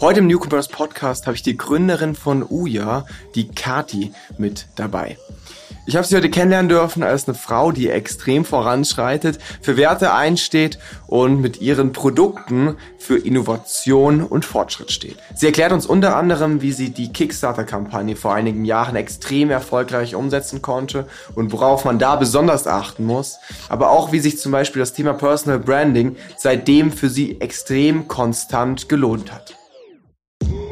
Heute im Newcomers Podcast habe ich die Gründerin von Uja, die Kati, mit dabei. Ich habe sie heute kennenlernen dürfen als eine Frau, die extrem voranschreitet, für Werte einsteht und mit ihren Produkten für Innovation und Fortschritt steht. Sie erklärt uns unter anderem, wie sie die Kickstarter-Kampagne vor einigen Jahren extrem erfolgreich umsetzen konnte und worauf man da besonders achten muss, aber auch wie sich zum Beispiel das Thema Personal Branding seitdem für sie extrem konstant gelohnt hat.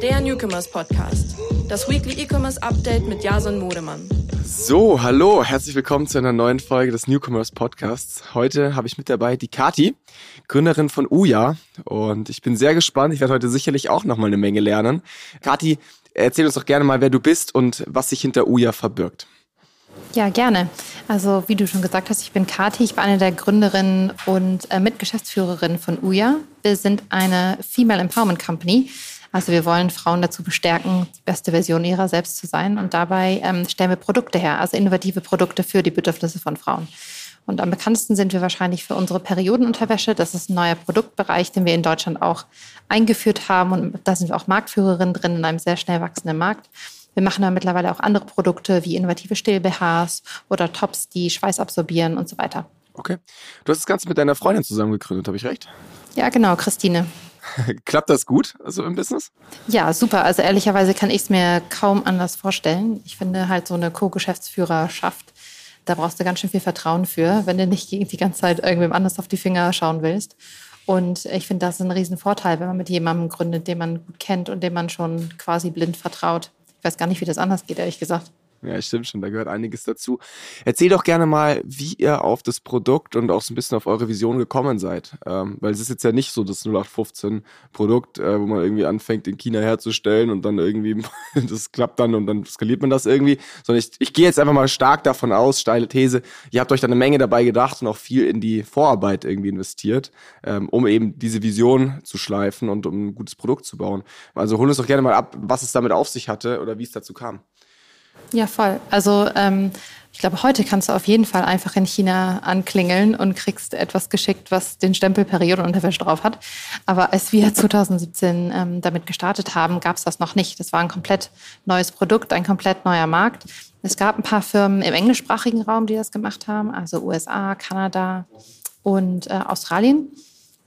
Der Newcomers Podcast. Das Weekly E-Commerce Update mit Jason Modemann. So, hallo, herzlich willkommen zu einer neuen Folge des Newcomers Podcasts. Heute habe ich mit dabei die Kati, Gründerin von Uja und ich bin sehr gespannt. Ich werde heute sicherlich auch noch mal eine Menge lernen. Kati, erzähl uns doch gerne mal, wer du bist und was sich hinter Uja verbirgt. Ja, gerne. Also wie du schon gesagt hast, ich bin Kati, ich bin eine der Gründerinnen und äh, Mitgeschäftsführerin von Uja. Wir sind eine Female Empowerment Company. Also wir wollen Frauen dazu bestärken, die beste Version ihrer selbst zu sein. Und dabei ähm, stellen wir Produkte her, also innovative Produkte für die Bedürfnisse von Frauen. Und am bekanntesten sind wir wahrscheinlich für unsere Periodenunterwäsche. Das ist ein neuer Produktbereich, den wir in Deutschland auch eingeführt haben. Und da sind wir auch Marktführerin drin in einem sehr schnell wachsenden Markt. Wir machen da mittlerweile auch andere Produkte wie innovative Still-BHs oder Tops, die Schweiß absorbieren und so weiter. Okay. Du hast das Ganze mit deiner Freundin zusammen gegründet, habe ich recht? Ja, genau, Christine. Klappt das gut, also im Business? Ja, super. Also ehrlicherweise kann ich es mir kaum anders vorstellen. Ich finde halt so eine Co-Geschäftsführerschaft, da brauchst du ganz schön viel Vertrauen für, wenn du nicht die ganze Zeit irgendwem anders auf die Finger schauen willst. Und ich finde, das ist ein Riesenvorteil, wenn man mit jemandem gründet, den man gut kennt und dem man schon quasi blind vertraut. Ich weiß gar nicht, wie das anders geht, ehrlich gesagt. Ja, stimmt schon, da gehört einiges dazu. Erzähl doch gerne mal, wie ihr auf das Produkt und auch so ein bisschen auf eure Vision gekommen seid. Ähm, weil es ist jetzt ja nicht so das 0815-Produkt, äh, wo man irgendwie anfängt, in China herzustellen und dann irgendwie, das klappt dann und dann skaliert man das irgendwie. Sondern ich, ich gehe jetzt einfach mal stark davon aus, steile These, ihr habt euch da eine Menge dabei gedacht und auch viel in die Vorarbeit irgendwie investiert, ähm, um eben diese Vision zu schleifen und um ein gutes Produkt zu bauen. Also hol uns doch gerne mal ab, was es damit auf sich hatte oder wie es dazu kam. Ja, voll. Also ähm, ich glaube, heute kannst du auf jeden Fall einfach in China anklingeln und kriegst etwas geschickt, was den Stempel Periodenunterwäsche drauf hat. Aber als wir 2017 ähm, damit gestartet haben, gab es das noch nicht. Das war ein komplett neues Produkt, ein komplett neuer Markt. Es gab ein paar Firmen im englischsprachigen Raum, die das gemacht haben, also USA, Kanada und äh, Australien.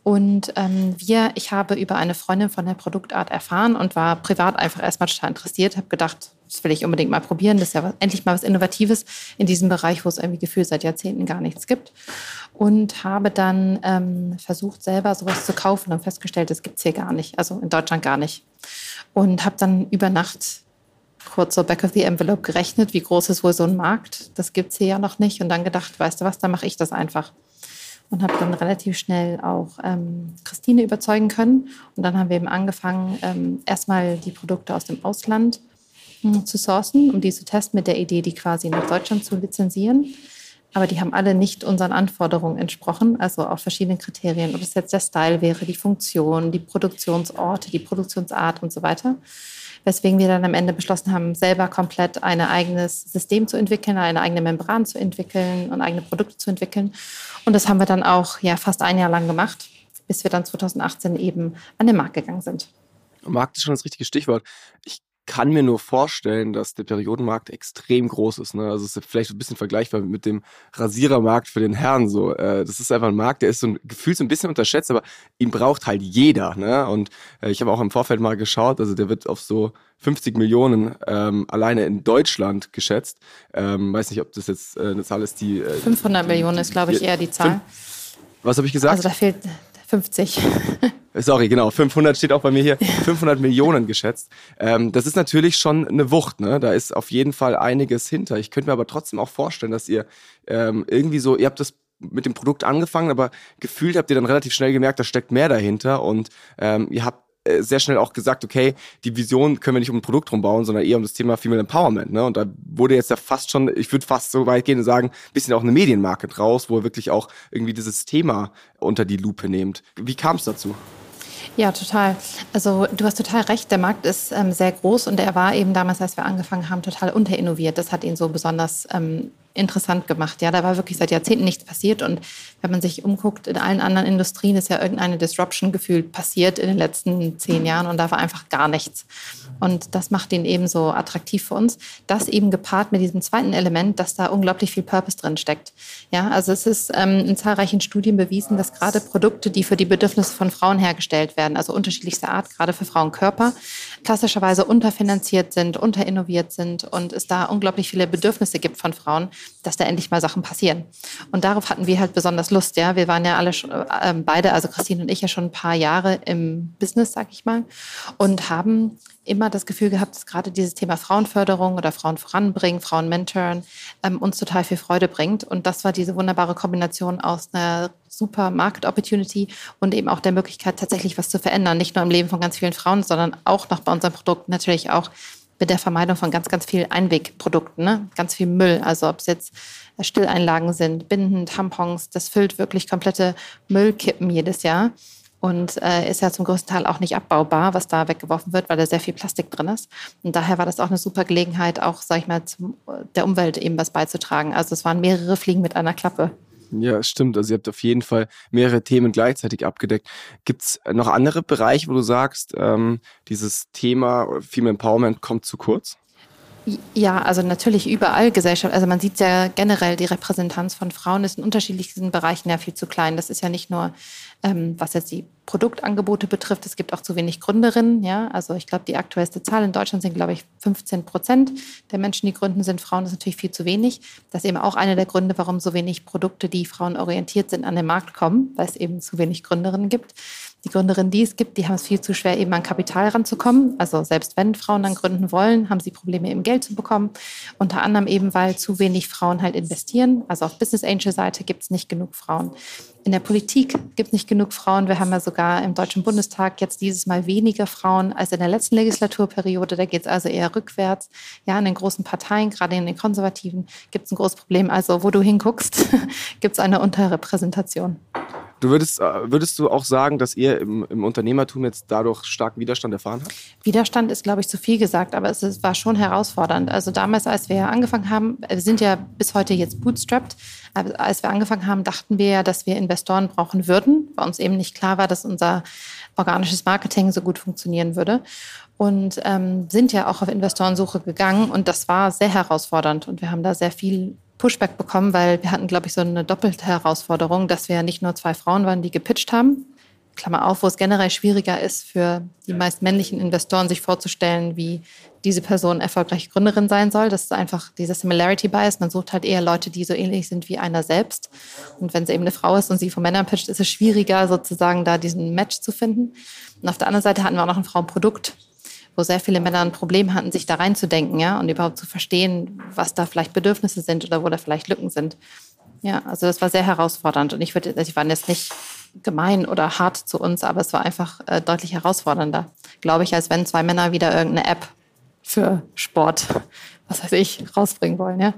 Und ähm, wir, ich habe über eine Freundin von der Produktart erfahren und war privat einfach erstmal total interessiert, habe gedacht, das will ich unbedingt mal probieren. Das ist ja endlich mal was Innovatives in diesem Bereich, wo es irgendwie gefühlt seit Jahrzehnten gar nichts gibt. Und habe dann ähm, versucht, selber sowas zu kaufen und festgestellt, das gibt es hier gar nicht, also in Deutschland gar nicht. Und habe dann über Nacht kurz so back of the envelope gerechnet, wie groß ist wohl so ein Markt. Das gibt es hier ja noch nicht. Und dann gedacht, weißt du was, dann mache ich das einfach und habe dann relativ schnell auch ähm, Christine überzeugen können. Und dann haben wir eben angefangen, ähm, erstmal die Produkte aus dem Ausland zu sourcen, um die zu testen mit der Idee, die quasi nach Deutschland zu lizenzieren. Aber die haben alle nicht unseren Anforderungen entsprochen, also auf verschiedenen Kriterien. Ob es jetzt der Style wäre, die Funktion, die Produktionsorte, die Produktionsart und so weiter weswegen wir dann am Ende beschlossen haben, selber komplett ein eigenes System zu entwickeln, eine eigene Membran zu entwickeln und eigene Produkte zu entwickeln. Und das haben wir dann auch ja, fast ein Jahr lang gemacht, bis wir dann 2018 eben an den Markt gegangen sind. Markt ist schon das richtige Stichwort. Ich kann mir nur vorstellen, dass der Periodenmarkt extrem groß ist. Ne? Also es ist vielleicht ein bisschen vergleichbar mit dem Rasierermarkt für den Herrn. So, äh, das ist einfach ein Markt, der ist so ein gefühlt so ein bisschen unterschätzt, aber ihn braucht halt jeder. Ne? Und äh, ich habe auch im Vorfeld mal geschaut, also der wird auf so 50 Millionen ähm, alleine in Deutschland geschätzt. Ähm, weiß nicht, ob das jetzt äh, eine Zahl ist, die äh, 500 Millionen ist, glaube ich, eher die Zahl. Was habe ich gesagt? Also da fehlt 50. Sorry, genau. 500 steht auch bei mir hier. 500 Millionen geschätzt. Ähm, das ist natürlich schon eine Wucht. Ne? Da ist auf jeden Fall einiges hinter. Ich könnte mir aber trotzdem auch vorstellen, dass ihr ähm, irgendwie so, ihr habt das mit dem Produkt angefangen, aber gefühlt habt ihr dann relativ schnell gemerkt, da steckt mehr dahinter und ähm, ihr habt sehr schnell auch gesagt, okay, die Vision können wir nicht um ein Produkt rumbauen, sondern eher um das Thema Female Empowerment. Ne? Und da wurde jetzt ja fast schon, ich würde fast so weit gehen und sagen, ein bisschen auch eine Medienmarke draus, wo er wirklich auch irgendwie dieses Thema unter die Lupe nehmt. Wie kam es dazu? Ja, total. Also du hast total recht, der Markt ist ähm, sehr groß und er war eben damals, als wir angefangen haben, total unterinnoviert. Das hat ihn so besonders ähm, interessant gemacht. Ja, da war wirklich seit Jahrzehnten nichts passiert. Und wenn man sich umguckt, in allen anderen Industrien ist ja irgendeine Disruption gefühlt passiert in den letzten zehn Jahren und da war einfach gar nichts. Und das macht ihn eben so attraktiv für uns. Das eben gepaart mit diesem zweiten Element, dass da unglaublich viel Purpose drin steckt. Ja, also es ist ähm, in zahlreichen Studien bewiesen, dass gerade Produkte, die für die Bedürfnisse von Frauen hergestellt werden, also unterschiedlichster Art, gerade für Frauenkörper, klassischerweise unterfinanziert sind, unterinnoviert sind und es da unglaublich viele Bedürfnisse gibt von Frauen, dass da endlich mal Sachen passieren. Und darauf hatten wir halt besonders Lust. Ja, wir waren ja alle schon, äh, beide, also Christine und ich ja schon ein paar Jahre im Business, sag ich mal, und haben immer das Gefühl gehabt, dass gerade dieses Thema Frauenförderung oder Frauen voranbringen, Frauen mentoren, ähm, uns total viel Freude bringt. Und das war diese wunderbare Kombination aus einer super Market Opportunity und eben auch der Möglichkeit, tatsächlich was zu verändern. Nicht nur im Leben von ganz vielen Frauen, sondern auch noch bei unseren Produkten natürlich auch mit der Vermeidung von ganz, ganz vielen Einwegprodukten, ne? ganz viel Müll. Also ob es jetzt Stilleinlagen sind, Binden, Tampons, das füllt wirklich komplette Müllkippen jedes Jahr und äh, ist ja zum größten Teil auch nicht abbaubar, was da weggeworfen wird, weil da sehr viel Plastik drin ist. Und daher war das auch eine super Gelegenheit, auch, sag ich mal, zum, der Umwelt eben was beizutragen. Also es waren mehrere Fliegen mit einer Klappe. Ja, stimmt. Also ihr habt auf jeden Fall mehrere Themen gleichzeitig abgedeckt. Gibt es noch andere Bereiche, wo du sagst, ähm, dieses Thema Female Empowerment kommt zu kurz? Ja, also natürlich überall Gesellschaft. Also man sieht ja generell, die Repräsentanz von Frauen ist in unterschiedlichsten Bereichen ja viel zu klein. Das ist ja nicht nur ähm, was jetzt die Produktangebote betrifft. Es gibt auch zu wenig Gründerinnen. Ja? Also ich glaube, die aktuellste Zahl in Deutschland sind, glaube ich, 15 Prozent der Menschen, die gründen, sind Frauen. Das ist natürlich viel zu wenig. Das ist eben auch einer der Gründe, warum so wenig Produkte, die frauenorientiert sind, an den Markt kommen, weil es eben zu wenig Gründerinnen gibt. Die Gründerinnen, die es gibt, die haben es viel zu schwer, eben an Kapital ranzukommen. Also selbst wenn Frauen dann gründen wollen, haben sie Probleme, eben Geld zu bekommen. Unter anderem eben, weil zu wenig Frauen halt investieren. Also auf Business Angel Seite gibt es nicht genug Frauen. In der Politik gibt es nicht genug Frauen. Wir haben ja sogar im Deutschen Bundestag jetzt dieses Mal weniger Frauen als in der letzten Legislaturperiode. Da geht es also eher rückwärts. Ja, in den großen Parteien, gerade in den Konservativen, gibt es ein großes Problem. Also wo du hinguckst, gibt es eine Unterrepräsentation. Du würdest, äh, würdest du auch sagen, dass ihr im, im, Unternehmertum jetzt dadurch starken Widerstand erfahren habt? Widerstand ist, glaube ich, zu viel gesagt, aber es, es war schon herausfordernd. Also damals, als wir angefangen haben, wir sind ja bis heute jetzt bootstrapped. Aber als wir angefangen haben, dachten wir ja, dass wir Investoren brauchen würden, weil uns eben nicht klar war, dass unser organisches Marketing so gut funktionieren würde. Und ähm, sind ja auch auf Investorensuche gegangen und das war sehr herausfordernd und wir haben da sehr viel Pushback bekommen, weil wir hatten, glaube ich, so eine doppelte Herausforderung, dass wir nicht nur zwei Frauen waren, die gepitcht haben. Klammer auf, wo es generell schwieriger ist für die meist männlichen Investoren, sich vorzustellen, wie diese Person erfolgreiche Gründerin sein soll. Das ist einfach dieser Similarity Bias. Man sucht halt eher Leute, die so ähnlich sind wie einer selbst. Und wenn sie eben eine Frau ist und sie von Männern pitcht, ist es schwieriger, sozusagen da diesen Match zu finden. Und auf der anderen Seite hatten wir auch noch ein Frauenprodukt, wo sehr viele Männer ein Problem hatten, sich da reinzudenken, ja, und überhaupt zu verstehen, was da vielleicht Bedürfnisse sind oder wo da vielleicht Lücken sind. Ja, also das war sehr herausfordernd und ich würde, also ich war jetzt nicht gemein oder hart zu uns, aber es war einfach äh, deutlich herausfordernder, glaube ich, als wenn zwei Männer wieder irgendeine App für Sport was weiß ich, rausbringen wollen, ja.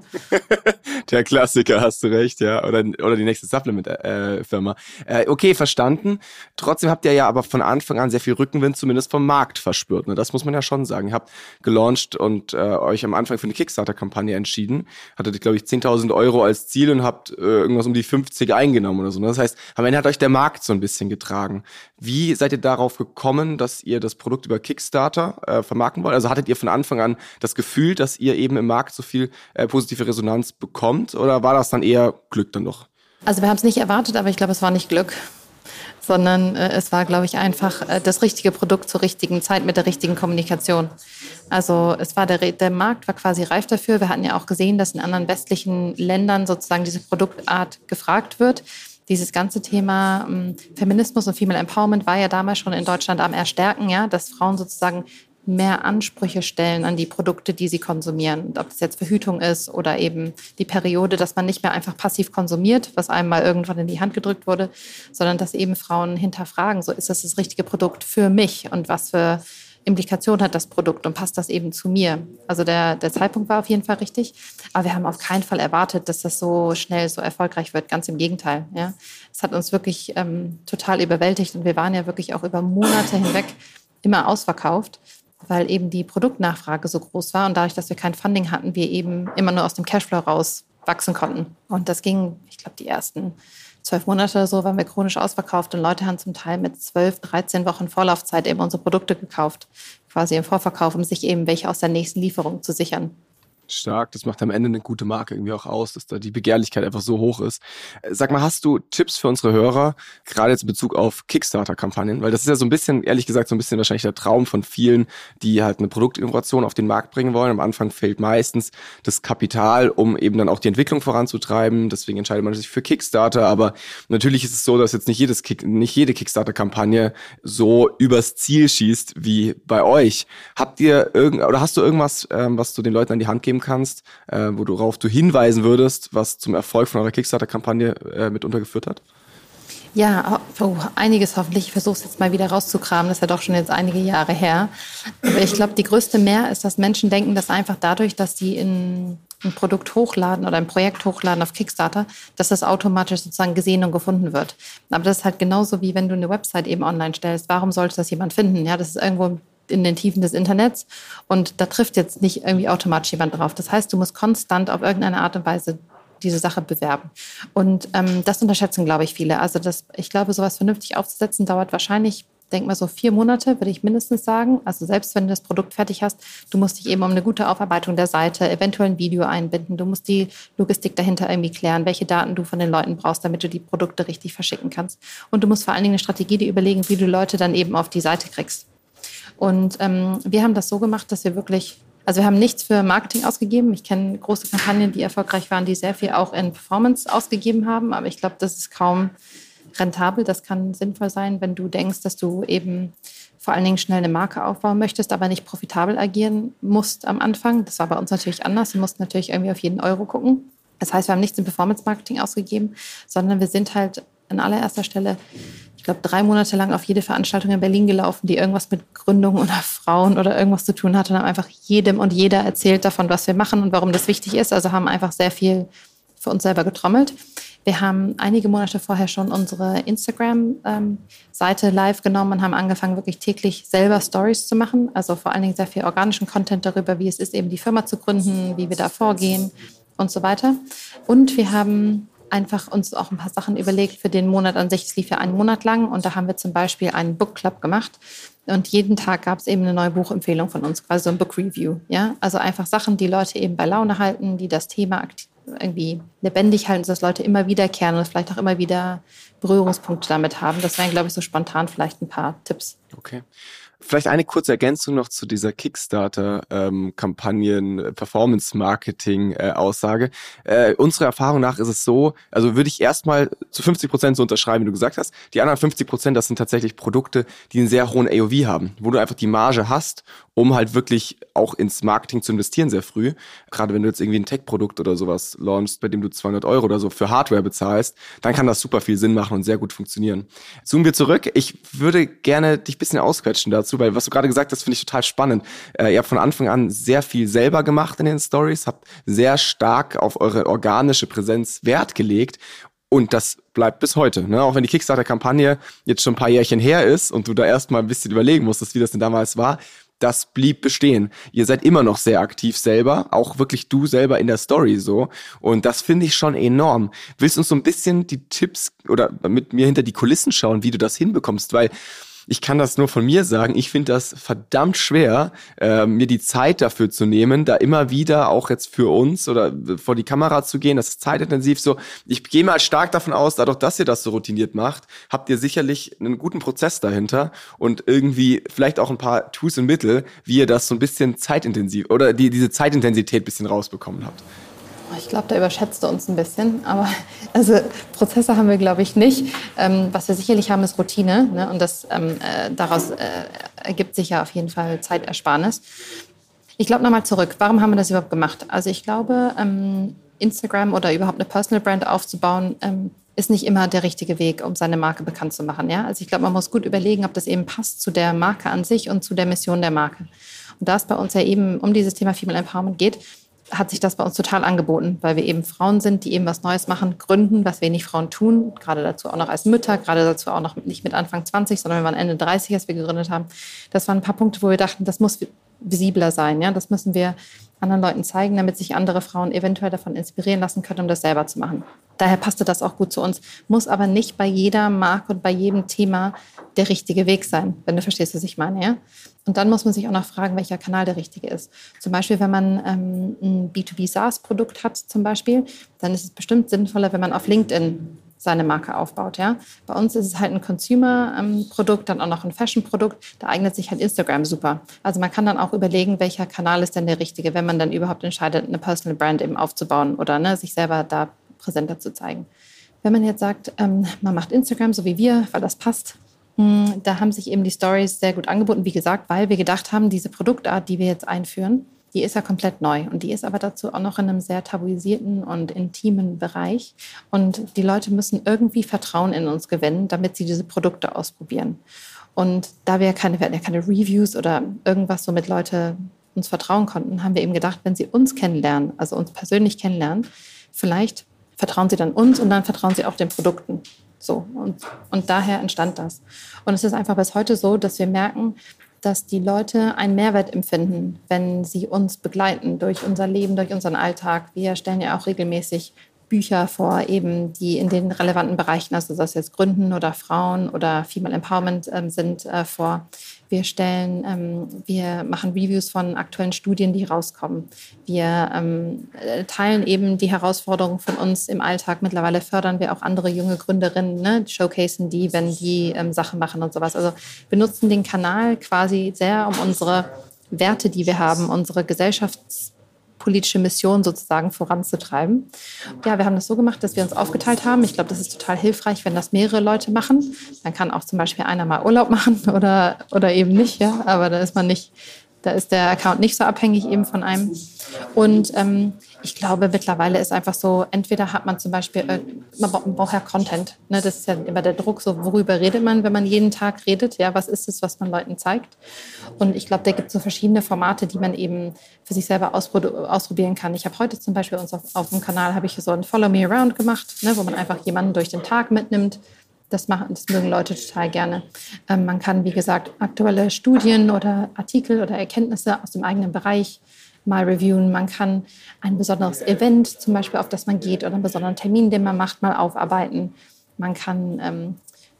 Der Klassiker, hast du recht, ja. Oder, oder die nächste Supplement-Firma. Äh, okay, verstanden. Trotzdem habt ihr ja aber von Anfang an sehr viel Rückenwind zumindest vom Markt verspürt. Ne? Das muss man ja schon sagen. Ihr habt gelauncht und äh, euch am Anfang für eine Kickstarter-Kampagne entschieden. Hattet, glaube ich, 10.000 Euro als Ziel und habt äh, irgendwas um die 50 eingenommen oder so. Ne? Das heißt, am Ende hat euch der Markt so ein bisschen getragen. Wie seid ihr darauf gekommen, dass ihr das Produkt über Kickstarter äh, vermarkten wollt? Also hattet ihr von Anfang an das Gefühl, dass ihr eben im Markt so viel äh, positive Resonanz bekommt? Oder war das dann eher Glück dann doch? Also wir haben es nicht erwartet, aber ich glaube, es war nicht Glück, sondern äh, es war, glaube ich, einfach äh, das richtige Produkt zur richtigen Zeit mit der richtigen Kommunikation. Also es war der, der Markt war quasi reif dafür. Wir hatten ja auch gesehen, dass in anderen westlichen Ländern sozusagen diese Produktart gefragt wird dieses ganze Thema ähm, Feminismus und Female Empowerment war ja damals schon in Deutschland am Erstärken, ja, dass Frauen sozusagen mehr Ansprüche stellen an die Produkte, die sie konsumieren. Und ob es jetzt Verhütung ist oder eben die Periode, dass man nicht mehr einfach passiv konsumiert, was einem mal irgendwann in die Hand gedrückt wurde, sondern dass eben Frauen hinterfragen, so ist das das richtige Produkt für mich und was für Implikation hat das Produkt und passt das eben zu mir. Also der, der Zeitpunkt war auf jeden Fall richtig, aber wir haben auf keinen Fall erwartet, dass das so schnell so erfolgreich wird. Ganz im Gegenteil. Ja. Es hat uns wirklich ähm, total überwältigt und wir waren ja wirklich auch über Monate hinweg immer ausverkauft weil eben die Produktnachfrage so groß war und dadurch, dass wir kein Funding hatten, wir eben immer nur aus dem Cashflow raus wachsen konnten. Und das ging, ich glaube, die ersten zwölf Monate oder so waren wir chronisch ausverkauft und Leute haben zum Teil mit zwölf, dreizehn Wochen Vorlaufzeit eben unsere Produkte gekauft, quasi im Vorverkauf, um sich eben welche aus der nächsten Lieferung zu sichern. Stark, das macht am Ende eine gute Marke irgendwie auch aus, dass da die Begehrlichkeit einfach so hoch ist. Sag mal, hast du Tipps für unsere Hörer, gerade jetzt in Bezug auf Kickstarter-Kampagnen? Weil das ist ja so ein bisschen, ehrlich gesagt, so ein bisschen wahrscheinlich der Traum von vielen, die halt eine Produktinnovation auf den Markt bringen wollen. Am Anfang fehlt meistens das Kapital, um eben dann auch die Entwicklung voranzutreiben. Deswegen entscheidet man sich für Kickstarter. Aber natürlich ist es so, dass jetzt nicht jedes Kick, nicht jede Kickstarter-Kampagne so übers Ziel schießt wie bei euch. Habt ihr irgend, oder hast du irgendwas, ähm, was du den Leuten an die Hand geben kannst, äh, worauf du hinweisen würdest, was zum Erfolg von eurer Kickstarter-Kampagne äh, mitunter geführt hat? Ja, oh, einiges hoffentlich. Ich versuche es jetzt mal wieder rauszukramen. Das ist ja doch schon jetzt einige Jahre her. Aber ich glaube, die größte Mehr ist, dass Menschen denken, dass einfach dadurch, dass sie in ein Produkt hochladen oder ein Projekt hochladen auf Kickstarter, dass das automatisch sozusagen gesehen und gefunden wird. Aber das ist halt genauso wie wenn du eine Website eben online stellst. Warum sollte das jemand finden? Ja, das ist irgendwo in den Tiefen des Internets und da trifft jetzt nicht irgendwie automatisch jemand drauf. Das heißt, du musst konstant auf irgendeine Art und Weise diese Sache bewerben. Und ähm, das unterschätzen, glaube ich, viele. Also das, ich glaube, sowas vernünftig aufzusetzen, dauert wahrscheinlich, denk mal so vier Monate, würde ich mindestens sagen. Also selbst wenn du das Produkt fertig hast, du musst dich eben um eine gute Aufarbeitung der Seite, eventuell ein Video einbinden. Du musst die Logistik dahinter irgendwie klären, welche Daten du von den Leuten brauchst, damit du die Produkte richtig verschicken kannst. Und du musst vor allen Dingen eine Strategie dir überlegen, wie du Leute dann eben auf die Seite kriegst. Und ähm, wir haben das so gemacht, dass wir wirklich, also wir haben nichts für Marketing ausgegeben. Ich kenne große Kampagnen, die erfolgreich waren, die sehr viel auch in Performance ausgegeben haben. Aber ich glaube, das ist kaum rentabel. Das kann sinnvoll sein, wenn du denkst, dass du eben vor allen Dingen schnell eine Marke aufbauen möchtest, aber nicht profitabel agieren musst am Anfang. Das war bei uns natürlich anders. Wir mussten natürlich irgendwie auf jeden Euro gucken. Das heißt, wir haben nichts in Performance-Marketing ausgegeben, sondern wir sind halt an allererster Stelle ich glaube, drei Monate lang auf jede Veranstaltung in Berlin gelaufen, die irgendwas mit Gründung oder Frauen oder irgendwas zu tun hatte und haben einfach jedem und jeder erzählt davon, was wir machen und warum das wichtig ist. Also haben einfach sehr viel für uns selber getrommelt. Wir haben einige Monate vorher schon unsere Instagram-Seite live genommen und haben angefangen, wirklich täglich selber Stories zu machen. Also vor allen Dingen sehr viel organischen Content darüber, wie es ist, eben die Firma zu gründen, wie wir da vorgehen und so weiter. Und wir haben einfach uns auch ein paar Sachen überlegt für den Monat an sich. Es lief ja einen Monat lang und da haben wir zum Beispiel einen Book Club gemacht. Und jeden Tag gab es eben eine neue Buchempfehlung von uns, quasi so ein Book Review. Ja? Also einfach Sachen, die Leute eben bei Laune halten, die das Thema irgendwie lebendig halten, dass Leute immer wiederkehren und vielleicht auch immer wieder Berührungspunkte damit haben. Das wären, glaube ich, so spontan vielleicht ein paar Tipps. Okay. Vielleicht eine kurze Ergänzung noch zu dieser Kickstarter-Kampagnen, ähm, Performance-Marketing-Aussage. Äh, äh, unserer Erfahrung nach ist es so, also würde ich erstmal zu 50 Prozent so unterschreiben, wie du gesagt hast. Die anderen 50 Prozent, das sind tatsächlich Produkte, die einen sehr hohen AOV haben, wo du einfach die Marge hast, um halt wirklich auch ins Marketing zu investieren sehr früh. Gerade wenn du jetzt irgendwie ein Tech-Produkt oder sowas launchst, bei dem du 200 Euro oder so für Hardware bezahlst, dann kann das super viel Sinn machen und sehr gut funktionieren. Zoomen wir zurück. Ich würde gerne dich bisschen ausquetschen dazu dazu, weil was du gerade gesagt hast, finde ich total spannend. Äh, ihr habt von Anfang an sehr viel selber gemacht in den Stories, habt sehr stark auf eure organische Präsenz Wert gelegt und das bleibt bis heute. Ne? Auch wenn die Kickstarter-Kampagne jetzt schon ein paar Jährchen her ist und du da erstmal ein bisschen überlegen musstest, wie das denn damals war, das blieb bestehen. Ihr seid immer noch sehr aktiv selber, auch wirklich du selber in der Story so. Und das finde ich schon enorm. Willst du uns so ein bisschen die Tipps oder mit mir hinter die Kulissen schauen, wie du das hinbekommst? Weil ich kann das nur von mir sagen. Ich finde das verdammt schwer, äh, mir die Zeit dafür zu nehmen, da immer wieder auch jetzt für uns oder vor die Kamera zu gehen. Das ist zeitintensiv so. Ich gehe mal stark davon aus, dadurch, dass ihr das so routiniert macht, habt ihr sicherlich einen guten Prozess dahinter und irgendwie vielleicht auch ein paar Tools und Mittel, wie ihr das so ein bisschen zeitintensiv oder die, diese Zeitintensität bisschen rausbekommen habt. Ich glaube, da überschätzt du uns ein bisschen. Aber also Prozesse haben wir, glaube ich, nicht. Ähm, was wir sicherlich haben, ist Routine. Ne? Und das, ähm, äh, daraus äh, ergibt sich ja auf jeden Fall Zeitersparnis. Ich glaube nochmal zurück. Warum haben wir das überhaupt gemacht? Also ich glaube, ähm, Instagram oder überhaupt eine Personal Brand aufzubauen, ähm, ist nicht immer der richtige Weg, um seine Marke bekannt zu machen. Ja? Also ich glaube, man muss gut überlegen, ob das eben passt zu der Marke an sich und zu der Mission der Marke. Und da es bei uns ja eben um dieses Thema Female Empowerment geht, hat sich das bei uns total angeboten, weil wir eben Frauen sind, die eben was Neues machen, gründen, was wenig Frauen tun, gerade dazu auch noch als Mütter, gerade dazu auch noch nicht mit Anfang 20, sondern wir waren Ende 30, als wir gegründet haben. Das waren ein paar Punkte, wo wir dachten, das muss visibler sein. Ja? Das müssen wir anderen Leuten zeigen, damit sich andere Frauen eventuell davon inspirieren lassen können, um das selber zu machen. Daher passte das auch gut zu uns, muss aber nicht bei jeder Marke und bei jedem Thema der richtige Weg sein, wenn du verstehst, was ich meine. Ja? Und dann muss man sich auch noch fragen, welcher Kanal der richtige ist. Zum Beispiel, wenn man ähm, ein B2B SaaS-Produkt hat, zum Beispiel, dann ist es bestimmt sinnvoller, wenn man auf LinkedIn seine Marke aufbaut. Ja? Bei uns ist es halt ein Consumer-Produkt, dann auch noch ein Fashion-Produkt. Da eignet sich halt Instagram super. Also man kann dann auch überlegen, welcher Kanal ist denn der richtige, wenn man dann überhaupt entscheidet, eine Personal Brand eben aufzubauen oder ne, sich selber da präsenter zu zeigen. Wenn man jetzt sagt, ähm, man macht Instagram so wie wir, weil das passt, hm, da haben sich eben die Stories sehr gut angeboten, wie gesagt, weil wir gedacht haben, diese Produktart, die wir jetzt einführen, die ist ja komplett neu und die ist aber dazu auch noch in einem sehr tabuisierten und intimen Bereich. Und die Leute müssen irgendwie Vertrauen in uns gewinnen, damit sie diese Produkte ausprobieren. Und da wir keine, wir ja keine Reviews oder irgendwas, womit Leute uns vertrauen konnten, haben wir eben gedacht, wenn sie uns kennenlernen, also uns persönlich kennenlernen, vielleicht vertrauen sie dann uns und dann vertrauen sie auch den Produkten. So, und, und daher entstand das. Und es ist einfach bis heute so, dass wir merken, dass die Leute einen Mehrwert empfinden, wenn sie uns begleiten durch unser Leben, durch unseren Alltag. Wir stellen ja auch regelmäßig Bücher vor, eben die in den relevanten Bereichen, also das jetzt Gründen oder Frauen oder Female Empowerment ähm, sind, äh, vor. Wir stellen, ähm, wir machen Reviews von aktuellen Studien, die rauskommen. Wir ähm, teilen eben die Herausforderungen von uns im Alltag. Mittlerweile fördern wir auch andere junge Gründerinnen, ne, showcasen die, wenn die ähm, Sachen machen und sowas. Also wir nutzen den Kanal quasi sehr, um unsere Werte, die wir haben, unsere Gesellschafts politische Mission sozusagen voranzutreiben. Ja, wir haben das so gemacht, dass wir uns aufgeteilt haben. Ich glaube, das ist total hilfreich, wenn das mehrere Leute machen. Dann kann auch zum Beispiel einer mal Urlaub machen oder, oder eben nicht, ja. Aber da ist man nicht da ist der Account nicht so abhängig eben von einem. Und ähm, ich glaube, mittlerweile ist einfach so, entweder hat man zum Beispiel, äh, man braucht ja Content. Ne? Das ist ja immer der Druck, so worüber redet man, wenn man jeden Tag redet? Ja, was ist es, was man Leuten zeigt? Und ich glaube, da gibt es so verschiedene Formate, die man eben für sich selber ausprobieren kann. Ich habe heute zum Beispiel uns auf, auf dem Kanal, habe ich so ein Follow Me Around gemacht, ne? wo man einfach jemanden durch den Tag mitnimmt das, machen, das mögen Leute total gerne. Ähm, man kann, wie gesagt, aktuelle Studien oder Artikel oder Erkenntnisse aus dem eigenen Bereich mal reviewen. Man kann ein besonderes Event, zum Beispiel auf das man geht, oder einen besonderen Termin, den man macht, mal aufarbeiten. Man kann ähm,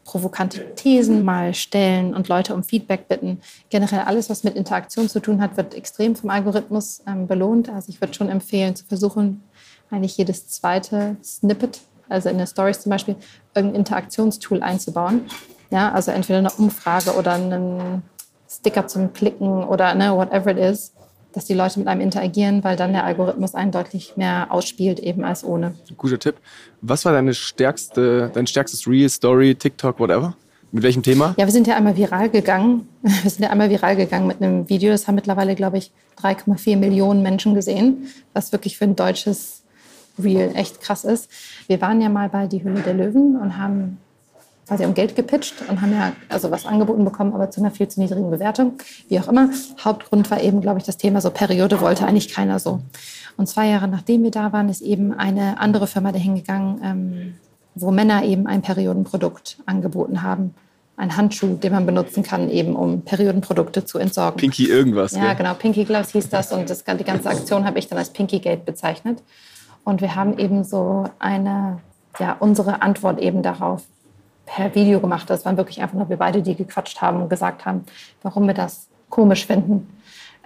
provokante Thesen mal stellen und Leute um Feedback bitten. Generell alles, was mit Interaktion zu tun hat, wird extrem vom Algorithmus ähm, belohnt. Also ich würde schon empfehlen, zu versuchen, eigentlich jedes zweite Snippet also in den Stories zum Beispiel, irgendein Interaktionstool einzubauen. Ja, also entweder eine Umfrage oder einen Sticker zum Klicken oder ne, whatever it is, dass die Leute mit einem interagieren, weil dann der Algorithmus einen deutlich mehr ausspielt eben als ohne. Guter Tipp. Was war deine stärkste, dein stärkstes Real Story, TikTok, whatever? Mit welchem Thema? Ja, wir sind ja einmal viral gegangen. Wir sind ja einmal viral gegangen mit einem Video. Das haben mittlerweile, glaube ich, 3,4 Millionen Menschen gesehen, was wirklich für ein deutsches Real echt krass ist. Wir waren ja mal bei Die Höhle der Löwen und haben quasi um Geld gepitcht und haben ja also was angeboten bekommen, aber zu einer viel zu niedrigen Bewertung. Wie auch immer. Hauptgrund war eben, glaube ich, das Thema so Periode wollte eigentlich keiner so. Und zwei Jahre nachdem wir da waren, ist eben eine andere Firma dahin gegangen, ähm, wo Männer eben ein Periodenprodukt angeboten haben. Ein Handschuh, den man benutzen kann, eben um Periodenprodukte zu entsorgen. Pinky irgendwas. Ja, gell? genau. Pinky Gloves hieß das und das, die ganze Aktion habe ich dann als Pinky Gate bezeichnet. Und wir haben eben so eine, ja, unsere Antwort eben darauf per Video gemacht. Das waren wirklich einfach nur wir beide, die gequatscht haben und gesagt haben, warum wir das komisch finden,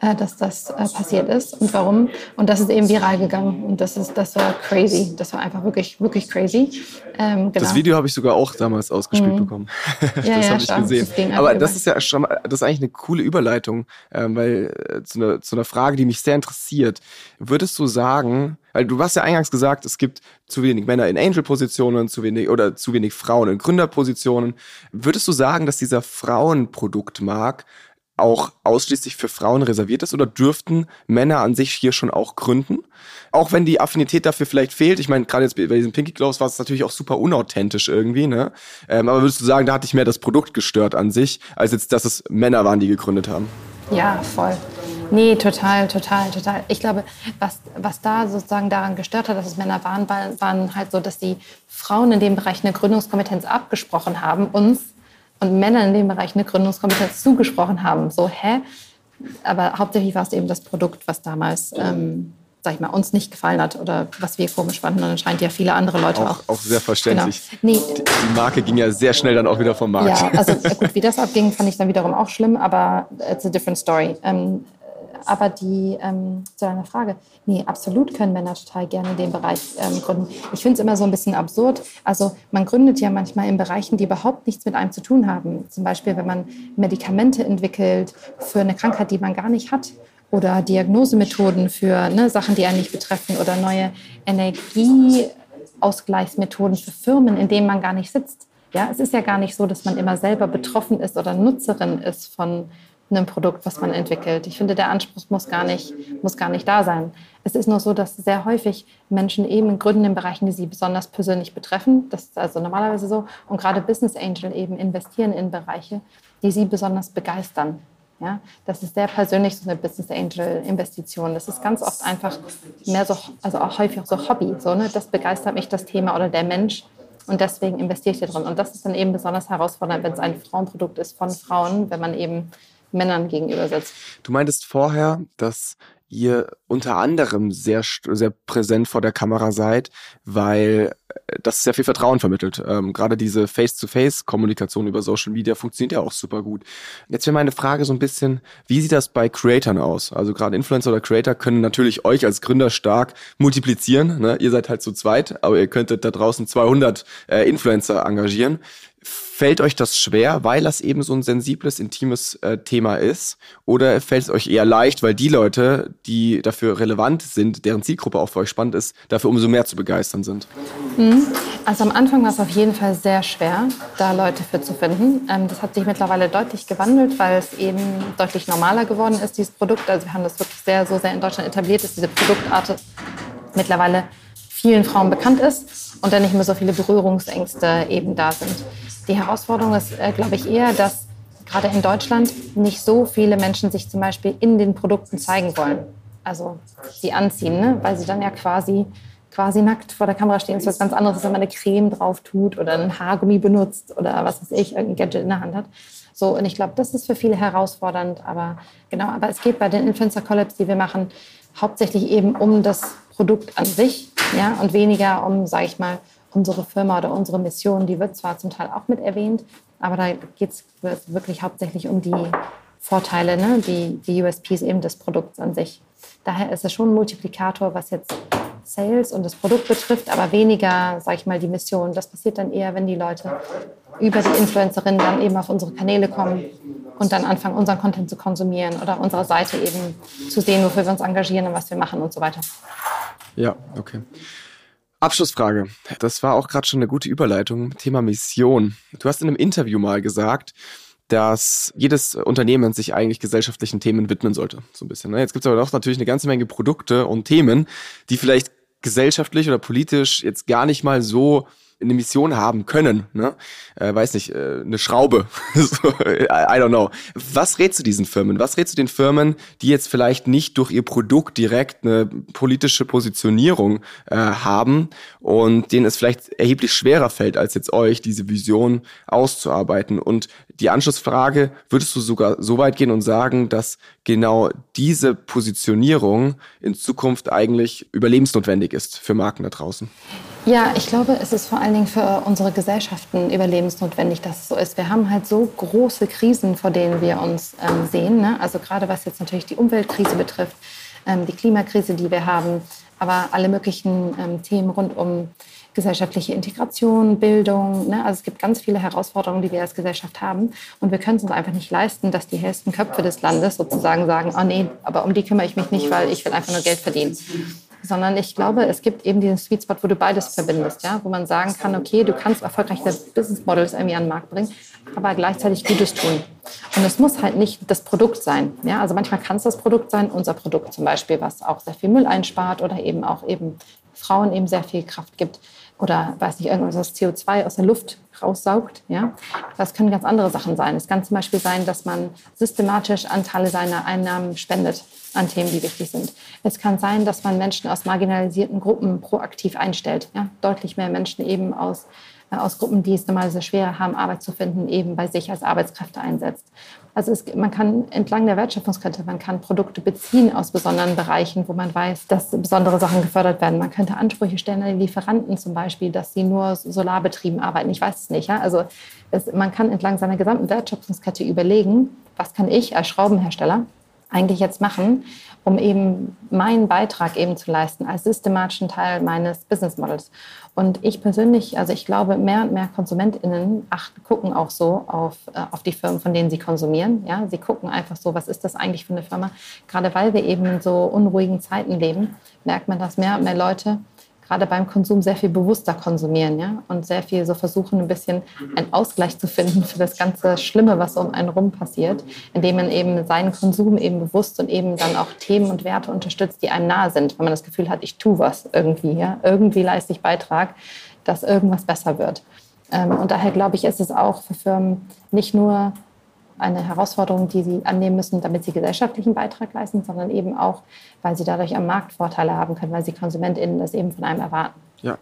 dass das äh, passiert ist und warum. Und das ist eben viral gegangen. Und das ist, das war crazy. Das war einfach wirklich, wirklich crazy. Ähm, genau. Das Video habe ich sogar auch damals ausgespielt mhm. bekommen. das ja, ja, habe ich gesehen. Das Aber das ist ja schon, das ist eigentlich eine coole Überleitung, ähm, weil äh, zu, einer, zu einer Frage, die mich sehr interessiert. Würdest du sagen, weil du hast ja eingangs gesagt, es gibt zu wenig Männer in Angel-Positionen, zu wenig oder zu wenig Frauen in Gründerpositionen. Würdest du sagen, dass dieser Frauenproduktmarkt auch ausschließlich für Frauen reserviert ist oder dürften Männer an sich hier schon auch gründen? Auch wenn die Affinität dafür vielleicht fehlt. Ich meine, gerade jetzt bei diesem Pinky Gloves war es natürlich auch super unauthentisch irgendwie, ne? Ähm, aber würdest du sagen, da hatte ich mehr das Produkt gestört an sich, als jetzt, dass es Männer waren, die gegründet haben? Ja, voll. Nee, total, total, total. Ich glaube, was, was da sozusagen daran gestört hat, dass es Männer waren, waren halt so, dass die Frauen in dem Bereich eine Gründungskompetenz abgesprochen haben, uns und Männer in dem Bereich eine Gründungskompetenz zugesprochen haben. So, hä? aber hauptsächlich war es eben das Produkt, was damals ähm, sag ich mal, uns nicht gefallen hat oder was wir komisch fanden. Und anscheinend ja viele andere Leute auch. Auch, auch sehr verständlich. Genau. Nee. Die, die, Marke ging ja sehr schnell dann auch wieder vom Markt. Ja, also gut, wie das abging, fand ich dann wiederum auch schlimm, aber it's a different story. Ähm, aber die, ähm, zu deiner Frage, nee, absolut können Männer total gerne dem Bereich ähm, gründen. Ich finde es immer so ein bisschen absurd. Also man gründet ja manchmal in Bereichen, die überhaupt nichts mit einem zu tun haben. Zum Beispiel, wenn man Medikamente entwickelt für eine Krankheit, die man gar nicht hat oder Diagnosemethoden für ne, Sachen, die einen nicht betreffen oder neue Energieausgleichsmethoden für Firmen, in denen man gar nicht sitzt. Ja, es ist ja gar nicht so, dass man immer selber betroffen ist oder Nutzerin ist von einem Produkt, was man entwickelt. Ich finde, der Anspruch muss gar nicht, muss gar nicht da sein. Es ist nur so, dass sehr häufig Menschen eben gründen in Bereichen, die sie besonders persönlich betreffen. Das ist also normalerweise so. Und gerade Business Angel eben investieren in Bereiche, die sie besonders begeistern. Ja, das ist sehr persönlich so eine Business Angel Investition. Das ist ganz oft einfach mehr so, also auch häufig so Hobby. So, ne? Das begeistert mich das Thema oder der Mensch. Und deswegen investiere ich da drin. Und das ist dann eben besonders herausfordernd, wenn es ein Frauenprodukt ist von Frauen, wenn man eben Männern gegenüber setzt. Du meintest vorher, dass ihr unter anderem sehr, sehr präsent vor der Kamera seid, weil äh, das sehr viel Vertrauen vermittelt. Ähm, gerade diese Face-to-Face-Kommunikation über Social Media funktioniert ja auch super gut. Jetzt wäre meine Frage so ein bisschen, wie sieht das bei Creatern aus? Also gerade Influencer oder Creator können natürlich euch als Gründer stark multiplizieren. Ne? Ihr seid halt zu zweit, aber ihr könntet da draußen 200 äh, Influencer engagieren. Fällt euch das schwer, weil das eben so ein sensibles, intimes äh, Thema ist? Oder fällt es euch eher leicht, weil die Leute, die dafür relevant sind, deren Zielgruppe auch für euch spannend ist, dafür umso mehr zu begeistern sind? Mhm. Also am Anfang war es auf jeden Fall sehr schwer, da Leute für zu finden. Ähm, das hat sich mittlerweile deutlich gewandelt, weil es eben deutlich normaler geworden ist, dieses Produkt. Also wir haben das wirklich sehr, so sehr in Deutschland etabliert, dass diese Produktart mittlerweile vielen Frauen bekannt ist und dann nicht mehr so viele Berührungsängste eben da sind. Die Herausforderung ist, äh, glaube ich, eher, dass gerade in Deutschland nicht so viele Menschen sich zum Beispiel in den Produkten zeigen wollen. Also sie anziehen, ne? weil sie dann ja quasi, quasi nackt vor der Kamera stehen. Das ist was ganz anderes, wenn man eine Creme drauf tut oder einen Haargummi benutzt oder was weiß ich, irgendein Gadget in der Hand hat. So, und ich glaube, das ist für viele herausfordernd. Aber genau, aber es geht bei den Influencer Collabs, die wir machen, hauptsächlich eben um das Produkt an sich, ja, und weniger um, sage ich mal, unsere Firma oder unsere Mission, die wird zwar zum Teil auch mit erwähnt, aber da geht es wirklich hauptsächlich um die Vorteile, ne? die, die USPs eben des Produkts an sich. Daher ist es schon ein Multiplikator, was jetzt Sales und das Produkt betrifft, aber weniger, sage ich mal, die Mission. Das passiert dann eher, wenn die Leute über die Influencerin dann eben auf unsere Kanäle kommen und dann anfangen, unseren Content zu konsumieren oder unsere Seite eben zu sehen, wofür wir uns engagieren und was wir machen und so weiter. Ja, okay. Abschlussfrage. Das war auch gerade schon eine gute Überleitung. Thema Mission. Du hast in einem Interview mal gesagt, dass jedes Unternehmen sich eigentlich gesellschaftlichen Themen widmen sollte. So ein bisschen. Ne? Jetzt gibt es aber doch natürlich eine ganze Menge Produkte und Themen, die vielleicht gesellschaftlich oder politisch jetzt gar nicht mal so eine Mission haben können, ne? Äh, weiß nicht, äh, eine Schraube. so, I, don't know. Was rätst du diesen Firmen? Was rätst du den Firmen, die jetzt vielleicht nicht durch ihr Produkt direkt eine politische Positionierung äh, haben und denen es vielleicht erheblich schwerer fällt, als jetzt euch, diese Vision auszuarbeiten? Und die Anschlussfrage, würdest du sogar so weit gehen und sagen, dass genau diese Positionierung in Zukunft eigentlich überlebensnotwendig ist für Marken da draußen? Ja, ich glaube, es ist vor allen Dingen für unsere Gesellschaften überlebensnotwendig, dass es so ist. Wir haben halt so große Krisen, vor denen wir uns ähm, sehen. Ne? Also gerade was jetzt natürlich die Umweltkrise betrifft, ähm, die Klimakrise, die wir haben, aber alle möglichen ähm, Themen rund um gesellschaftliche Integration, Bildung. Ne? Also es gibt ganz viele Herausforderungen, die wir als Gesellschaft haben. Und wir können es uns einfach nicht leisten, dass die hellsten Köpfe des Landes sozusagen sagen, oh nee, aber um die kümmere ich mich nicht, weil ich will einfach nur Geld verdienen sondern ich glaube, es gibt eben diesen Sweet Spot, wo du beides verbindest, ja, wo man sagen kann, okay, du kannst erfolgreiche Business Models irgendwie an den Markt bringen, aber gleichzeitig Gutes tun. Und es muss halt nicht das Produkt sein, ja, also manchmal kann es das Produkt sein, unser Produkt zum Beispiel, was auch sehr viel Müll einspart oder eben auch eben Frauen eben sehr viel Kraft gibt oder weiß nicht, irgendwas, das CO2 aus der Luft raussaugt. Ja? Das können ganz andere Sachen sein. Es kann zum Beispiel sein, dass man systematisch Anteile seiner Einnahmen spendet an Themen, die wichtig sind. Es kann sein, dass man Menschen aus marginalisierten Gruppen proaktiv einstellt. Ja? Deutlich mehr Menschen eben aus aus Gruppen, die es normalerweise schwerer haben, Arbeit zu finden, eben bei sich als Arbeitskräfte einsetzt. Also es, man kann entlang der Wertschöpfungskette, man kann Produkte beziehen aus besonderen Bereichen, wo man weiß, dass besondere Sachen gefördert werden. Man könnte Ansprüche stellen an die Lieferanten zum Beispiel, dass sie nur solarbetrieben arbeiten. Ich weiß es nicht. Ja? Also es, man kann entlang seiner gesamten Wertschöpfungskette überlegen, was kann ich als Schraubenhersteller eigentlich jetzt machen, um eben meinen Beitrag eben zu leisten als systematischen Teil meines Business Models. Und ich persönlich, also ich glaube, mehr und mehr KonsumentInnen achten, gucken auch so auf, äh, auf die Firmen, von denen sie konsumieren. Ja, sie gucken einfach so, was ist das eigentlich für eine Firma? Gerade weil wir eben in so unruhigen Zeiten leben, merkt man, dass mehr und mehr Leute gerade beim Konsum sehr viel bewusster konsumieren ja? und sehr viel so versuchen, ein bisschen einen Ausgleich zu finden für das ganze Schlimme, was um einen rum passiert, indem man eben seinen Konsum eben bewusst und eben dann auch Themen und Werte unterstützt, die einem nahe sind, wenn man das Gefühl hat, ich tue was irgendwie, ja? irgendwie leiste ich Beitrag, dass irgendwas besser wird. Ähm, und daher glaube ich, ist es auch für Firmen nicht nur eine Herausforderung, die sie annehmen müssen, damit sie gesellschaftlichen Beitrag leisten, sondern eben auch, weil sie dadurch am Markt Vorteile haben können, weil sie KonsumentInnen das eben von einem erwarten. Ja.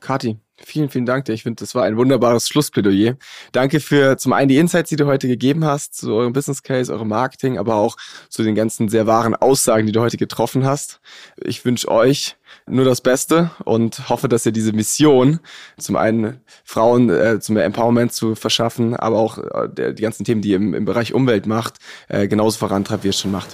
Kati, vielen, vielen Dank dir. Ich finde, das war ein wunderbares Schlussplädoyer. Danke für zum einen die Insights, die du heute gegeben hast zu eurem Business Case, eurem Marketing, aber auch zu den ganzen sehr wahren Aussagen, die du heute getroffen hast. Ich wünsche euch nur das Beste und hoffe, dass ihr diese Mission, zum einen Frauen äh, zum Empowerment zu verschaffen, aber auch äh, die ganzen Themen, die ihr im, im Bereich Umwelt macht, äh, genauso vorantreibt, wie ihr es schon macht.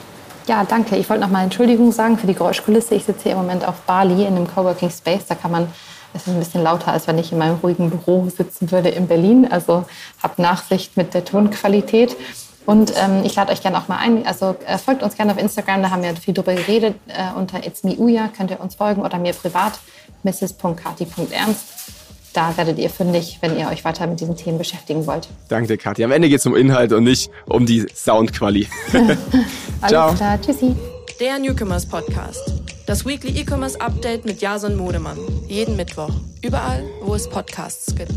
Ja, danke. Ich wollte nochmal Entschuldigung sagen für die Geräuschkulisse. Ich sitze hier im Moment auf Bali in einem Coworking Space. Da kann man, es ist ein bisschen lauter, als wenn ich in meinem ruhigen Büro sitzen würde in Berlin. Also habt Nachsicht mit der Tonqualität. Und ähm, ich lade euch gerne auch mal ein. Also äh, folgt uns gerne auf Instagram, da haben wir viel drüber geredet. Äh, unter It's Me Uya könnt ihr uns folgen oder mir privat, mrs.kati.ernst. Da werdet ihr fündig, wenn ihr euch weiter mit diesen Themen beschäftigen wollt. Danke dir, Kathi. Am Ende geht es um Inhalt und nicht um die Soundquali. Alles klar, tschüssi. Der Newcomers Podcast. Das Weekly E-Commerce Update mit Jason Modemann. Jeden Mittwoch. Überall, wo es Podcasts gibt.